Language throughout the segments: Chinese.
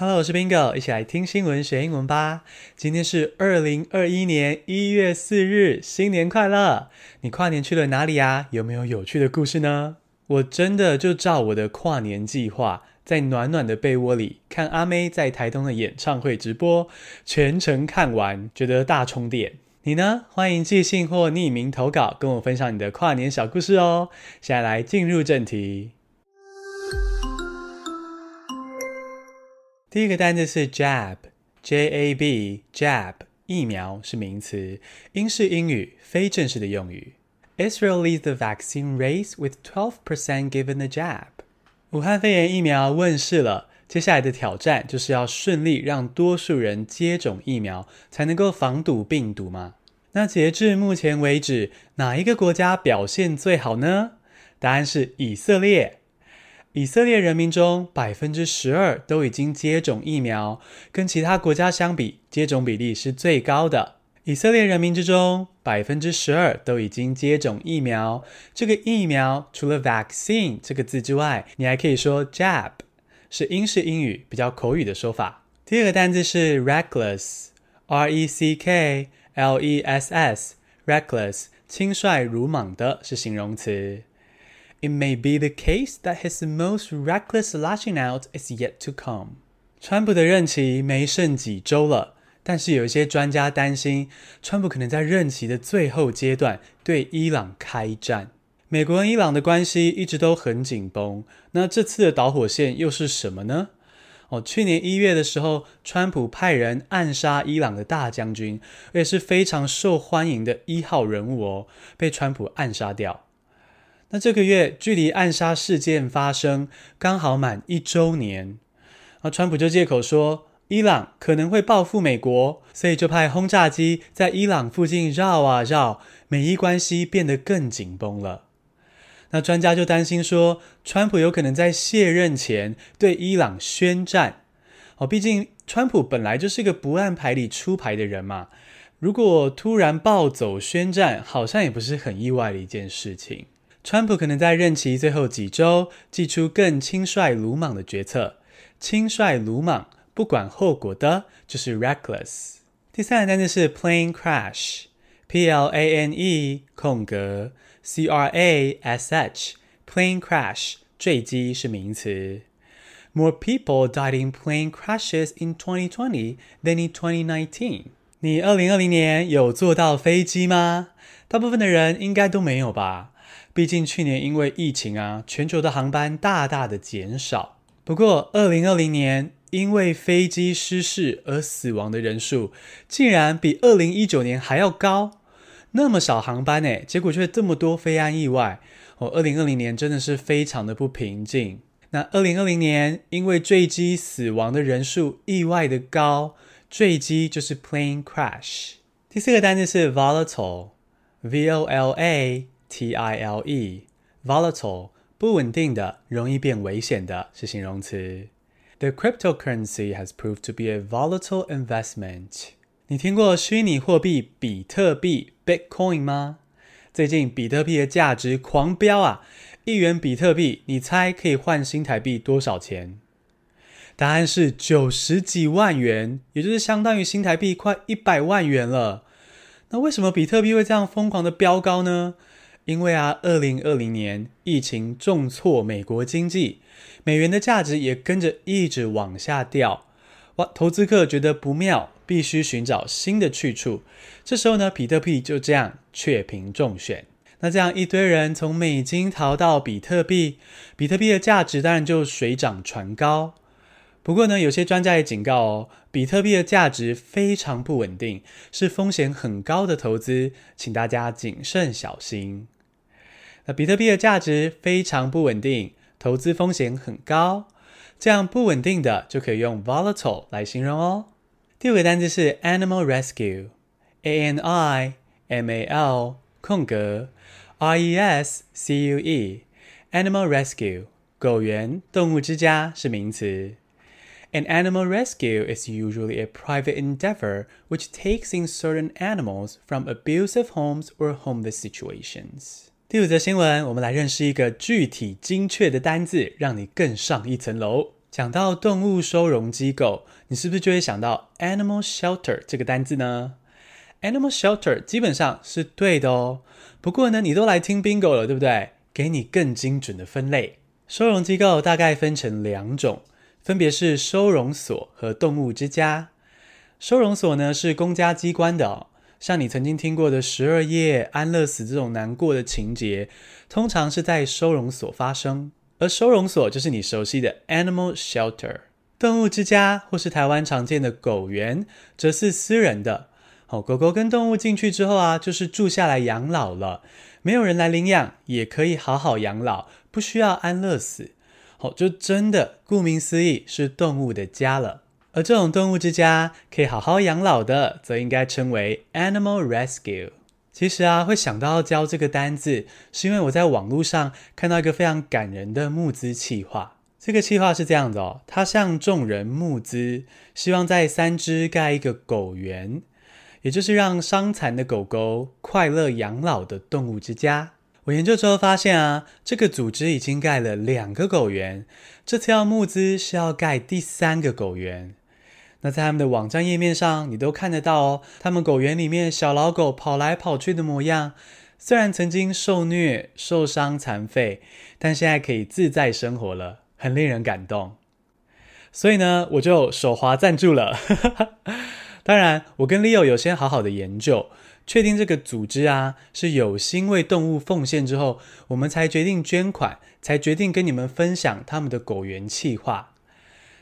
Hello，我是 Bingo，一起来听新闻学英文吧。今天是二零二一年一月四日，新年快乐！你跨年去了哪里呀？有没有有趣的故事呢？我真的就照我的跨年计划，在暖暖的被窝里看阿妹在台东的演唱会直播，全程看完，觉得大充电。你呢？欢迎寄信或匿名投稿，跟我分享你的跨年小故事哦。现在来进入正题。第一个单词是 jab，J-A-B，jab，疫苗是名词，英式英语，非正式的用语。Israel leads the vaccine race with 12% given the jab。武汉肺炎疫苗问世了，接下来的挑战就是要顺利让多数人接种疫苗，才能够防堵病毒嘛。那截至目前为止，哪一个国家表现最好呢？答案是以色列。以色列人民中百分之十二都已经接种疫苗，跟其他国家相比，接种比例是最高的。以色列人民之中百分之十二都已经接种疫苗，这个疫苗除了 vaccine 这个字之外，你还可以说 jab，是英式英语比较口语的说法。第二个单字是 reckless，R-E-C-K-L-E-S-S，reckless，轻率鲁莽的是形容词。It may be the case that his most reckless lashing out is yet to come。川普的任期没剩几周了，但是有一些专家担心，川普可能在任期的最后阶段对伊朗开战。美国跟伊朗的关系一直都很紧绷，那这次的导火线又是什么呢？哦，去年一月的时候，川普派人暗杀伊朗的大将军，而且是非常受欢迎的一号人物哦，被川普暗杀掉。那这个月距离暗杀事件发生刚好满一周年，而川普就借口说伊朗可能会报复美国，所以就派轰炸机在伊朗附近绕啊绕，美伊关系变得更紧绷了。那专家就担心说，川普有可能在卸任前对伊朗宣战。哦，毕竟川普本来就是个不按牌理出牌的人嘛，如果突然暴走宣战，好像也不是很意外的一件事情。川普可能在任期最后几周，祭出更轻率鲁莽的决策。轻率鲁莽，不管后果的，就是 reckless。第三个单词是 plane crash，P L A N E 空格 C R A S H，plane crash 坠机是名词。More people died in plane crashes in 2020 than in 2019。你二零二零年有坐到飞机吗？大部分的人应该都没有吧。毕竟去年因为疫情啊，全球的航班大大的减少。不过，二零二零年因为飞机失事而死亡的人数，竟然比二零一九年还要高。那么少航班诶，结果却这么多飞安意外。哦，二零二零年真的是非常的不平静。那二零二零年因为坠机死亡的人数意外的高，坠机就是 plane crash。第四个单词是 volatile，V O L A。T I L E，volatile，不稳定的，容易变危险的，是形容词。The cryptocurrency has proved to be a volatile investment。你听过虚拟货币比特币 Bitcoin 吗？最近比特币的价值狂飙啊！一元比特币，你猜可以换新台币多少钱？答案是九十几万元，也就是相当于新台币快一百万元了。那为什么比特币会这样疯狂的飙高呢？因为啊，二零二零年疫情重挫美国经济，美元的价值也跟着一直往下掉。哇，投资客觉得不妙，必须寻找新的去处。这时候呢，比特币就这样雀屏中选。那这样一堆人从美金逃到比特币，比特币的价值当然就水涨船高。不过呢，有些专家也警告哦，比特币的价值非常不稳定，是风险很高的投资，请大家谨慎小心。那比特币的价值非常不稳定，投资风险很高，这样不稳定的就可以用 volatile 来形容哦。第五个单词是 animal rescue，A N I M A L 空格 R E S C U E，animal rescue 狗园动物之家是名词。An animal rescue is usually a private endeavor which takes in certain animals from abusive homes or homeless situations. 第五则新闻，我们来认识一个具体精确的单字，让你更上一层楼。讲到动物收容机构，你是不是就会想到 animal shelter 这个单字呢？animal shelter 基本上是对的哦。不过呢，你都来听 bingo 了，对不对？给你更精准的分类。收容机构大概分成两种，分别是收容所和动物之家。收容所呢是公家机关的。像你曾经听过的十二夜安乐死这种难过的情节，通常是在收容所发生。而收容所就是你熟悉的 animal shelter。动物之家或是台湾常见的狗园，则是私人的。哦，狗狗跟动物进去之后啊，就是住下来养老了，没有人来领养，也可以好好养老，不需要安乐死。哦，就真的顾名思义是动物的家了。而这种动物之家可以好好养老的，则应该称为 animal rescue。其实啊，会想到要教这个单字，是因为我在网络上看到一个非常感人的募资企划。这个企划是这样的哦，他向众人募资，希望在三芝盖一个狗园，也就是让伤残的狗狗快乐养老的动物之家。我研究之后发现啊，这个组织已经盖了两个狗园，这次要募资是要盖第三个狗园。那在他们的网站页面上，你都看得到哦。他们狗园里面小老狗跑来跑去的模样，虽然曾经受虐、受伤、残废，但现在可以自在生活了，很令人感动。所以呢，我就手滑赞助了。当然，我跟 Leo 有先好好的研究，确定这个组织啊是有心为动物奉献之后，我们才决定捐款，才决定跟你们分享他们的狗园企划。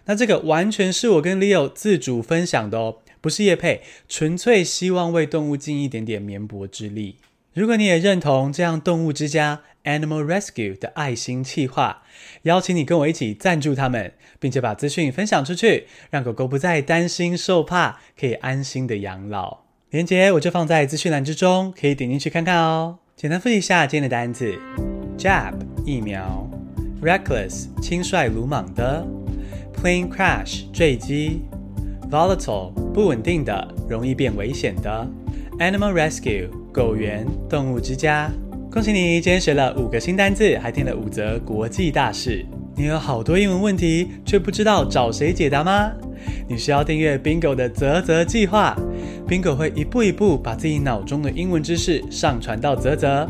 那这个完全是我跟 Leo 自主分享的哦，不是叶配，纯粹希望为动物尽一点点绵薄之力。如果你也认同这样动物之家 Animal Rescue 的爱心企划，邀请你跟我一起赞助他们，并且把资讯分享出去，让狗狗不再担心受怕，可以安心的养老。链接我就放在资讯栏之中，可以点进去看看哦。简单复习一下今天的单词：Jab 疫苗，Reckless 轻率鲁莽的。Plane crash 坠机，volatile 不稳定的，容易变危险的，animal rescue 狗园动物之家。恭喜你，今天学了五个新单字，还听了五则国际大事。你有好多英文问题，却不知道找谁解答吗？你需要订阅 Bingo 的泽泽计划，Bingo 会一步一步把自己脑中的英文知识上传到啧啧。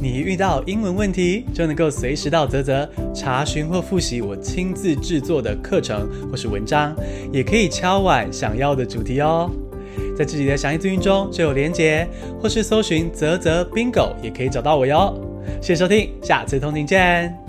你一遇到英文问题，就能够随时到啧啧查询或复习我亲自制作的课程或是文章，也可以敲碗想要的主题哦。在自己的详细资讯中就有连结，或是搜寻啧啧 Bingo 也可以找到我哟。谢谢收听，下次通勤见。